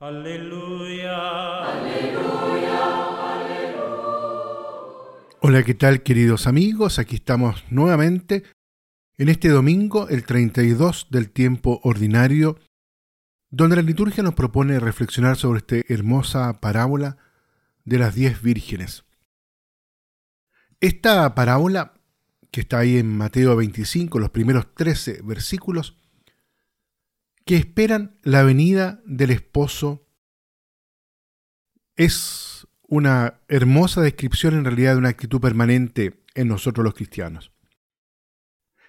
Aleluya. Hola, ¿qué tal queridos amigos? Aquí estamos nuevamente en este domingo, el 32 del tiempo ordinario, donde la liturgia nos propone reflexionar sobre esta hermosa parábola de las diez vírgenes. Esta parábola, que está ahí en Mateo 25, los primeros 13 versículos, que esperan la venida del esposo, es una hermosa descripción en realidad de una actitud permanente en nosotros los cristianos.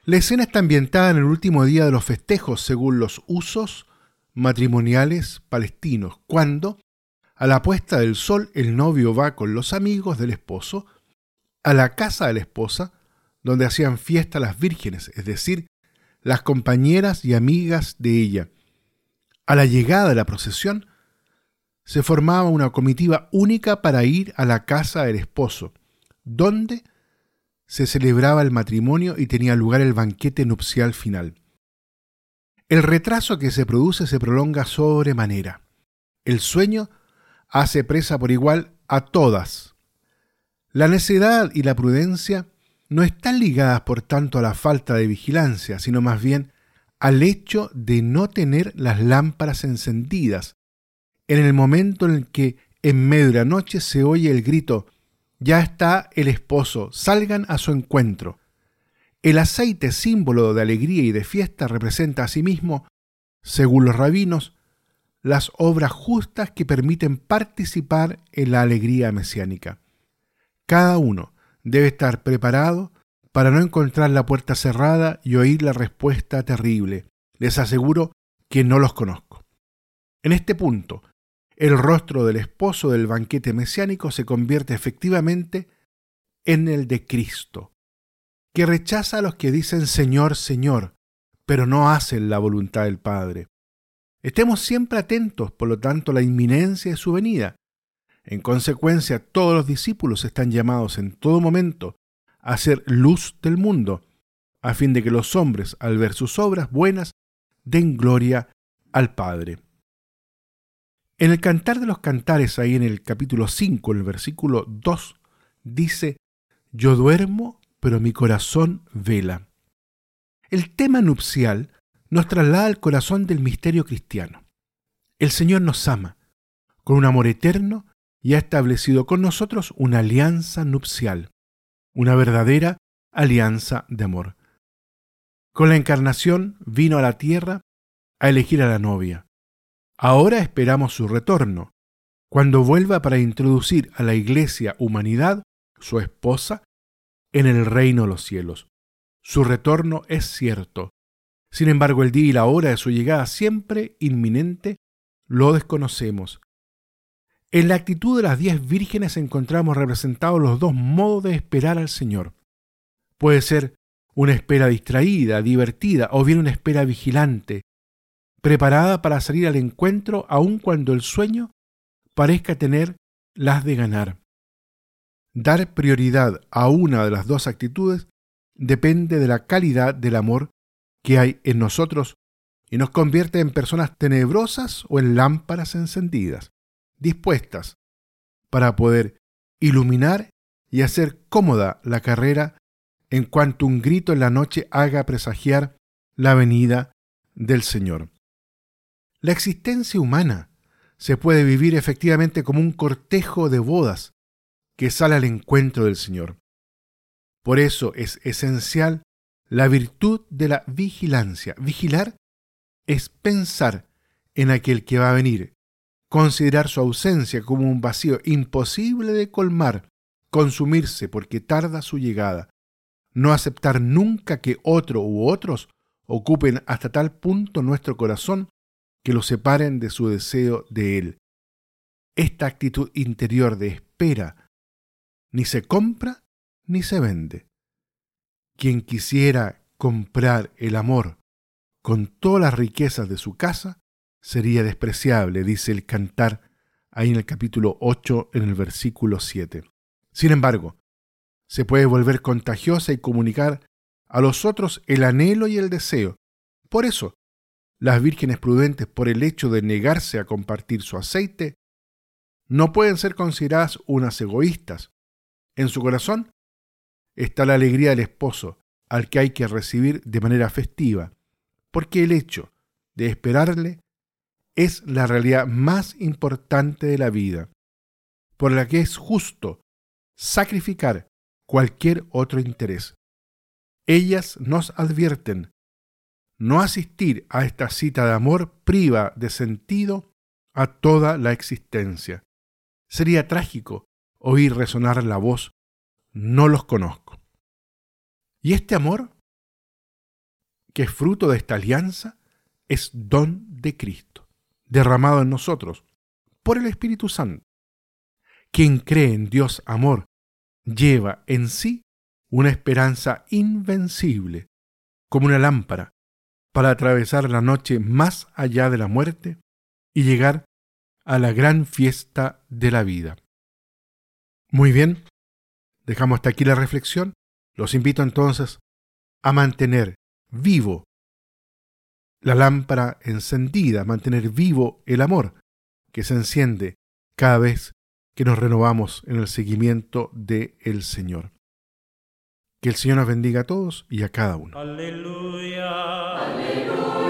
La escena está ambientada en el último día de los festejos según los usos matrimoniales palestinos, cuando, a la puesta del sol, el novio va con los amigos del esposo a la casa de la esposa, donde hacían fiesta las vírgenes, es decir, las compañeras y amigas de ella. A la llegada de la procesión, se formaba una comitiva única para ir a la casa del esposo, donde se celebraba el matrimonio y tenía lugar el banquete nupcial final. El retraso que se produce se prolonga sobremanera. El sueño hace presa por igual a todas. La necedad y la prudencia no están ligadas por tanto a la falta de vigilancia, sino más bien al hecho de no tener las lámparas encendidas en el momento en el que en medio de la noche se oye el grito, ya está el esposo, salgan a su encuentro. El aceite, símbolo de alegría y de fiesta, representa asimismo, según los rabinos, las obras justas que permiten participar en la alegría mesiánica. Cada uno debe estar preparado para no encontrar la puerta cerrada y oír la respuesta terrible. Les aseguro que no los conozco. En este punto, el rostro del esposo del banquete mesiánico se convierte efectivamente en el de Cristo, que rechaza a los que dicen Señor, Señor, pero no hacen la voluntad del Padre. Estemos siempre atentos, por lo tanto, a la inminencia de su venida. En consecuencia, todos los discípulos están llamados en todo momento a ser luz del mundo, a fin de que los hombres, al ver sus obras buenas, den gloria al Padre. En el Cantar de los Cantares, ahí en el capítulo 5, en el versículo 2, dice, Yo duermo, pero mi corazón vela. El tema nupcial nos traslada al corazón del misterio cristiano. El Señor nos ama con un amor eterno y ha establecido con nosotros una alianza nupcial una verdadera alianza de amor. Con la encarnación vino a la tierra a elegir a la novia. Ahora esperamos su retorno, cuando vuelva para introducir a la iglesia humanidad, su esposa, en el reino de los cielos. Su retorno es cierto. Sin embargo, el día y la hora de su llegada siempre inminente lo desconocemos en la actitud de las diez vírgenes encontramos representados los dos modos de esperar al Señor. Puede ser una espera distraída, divertida, o bien una espera vigilante, preparada para salir al encuentro aun cuando el sueño parezca tener las de ganar. Dar prioridad a una de las dos actitudes depende de la calidad del amor que hay en nosotros y nos convierte en personas tenebrosas o en lámparas encendidas dispuestas para poder iluminar y hacer cómoda la carrera en cuanto un grito en la noche haga presagiar la venida del Señor. La existencia humana se puede vivir efectivamente como un cortejo de bodas que sale al encuentro del Señor. Por eso es esencial la virtud de la vigilancia. Vigilar es pensar en aquel que va a venir, considerar su ausencia como un vacío imposible de colmar, consumirse porque tarda su llegada, no aceptar nunca que otro u otros ocupen hasta tal punto nuestro corazón que lo separen de su deseo de Él. Esta actitud interior de espera ni se compra ni se vende. Quien quisiera comprar el amor con todas las riquezas de su casa, sería despreciable, dice el cantar ahí en el capítulo 8, en el versículo 7. Sin embargo, se puede volver contagiosa y comunicar a los otros el anhelo y el deseo. Por eso, las vírgenes prudentes por el hecho de negarse a compartir su aceite, no pueden ser consideradas unas egoístas. En su corazón está la alegría del esposo, al que hay que recibir de manera festiva, porque el hecho de esperarle es la realidad más importante de la vida, por la que es justo sacrificar cualquier otro interés. Ellas nos advierten, no asistir a esta cita de amor priva de sentido a toda la existencia. Sería trágico oír resonar la voz, no los conozco. Y este amor, que es fruto de esta alianza, es don de Cristo, derramado en nosotros por el Espíritu Santo. Quien cree en Dios amor lleva en sí una esperanza invencible, como una lámpara, para atravesar la noche más allá de la muerte y llegar a la gran fiesta de la vida. Muy bien, dejamos hasta aquí la reflexión. Los invito entonces a mantener vivo la lámpara encendida, mantener vivo el amor que se enciende cada vez que nos renovamos en el seguimiento de el Señor. Que el Señor nos bendiga a todos y a cada uno. Aleluya. Aleluya.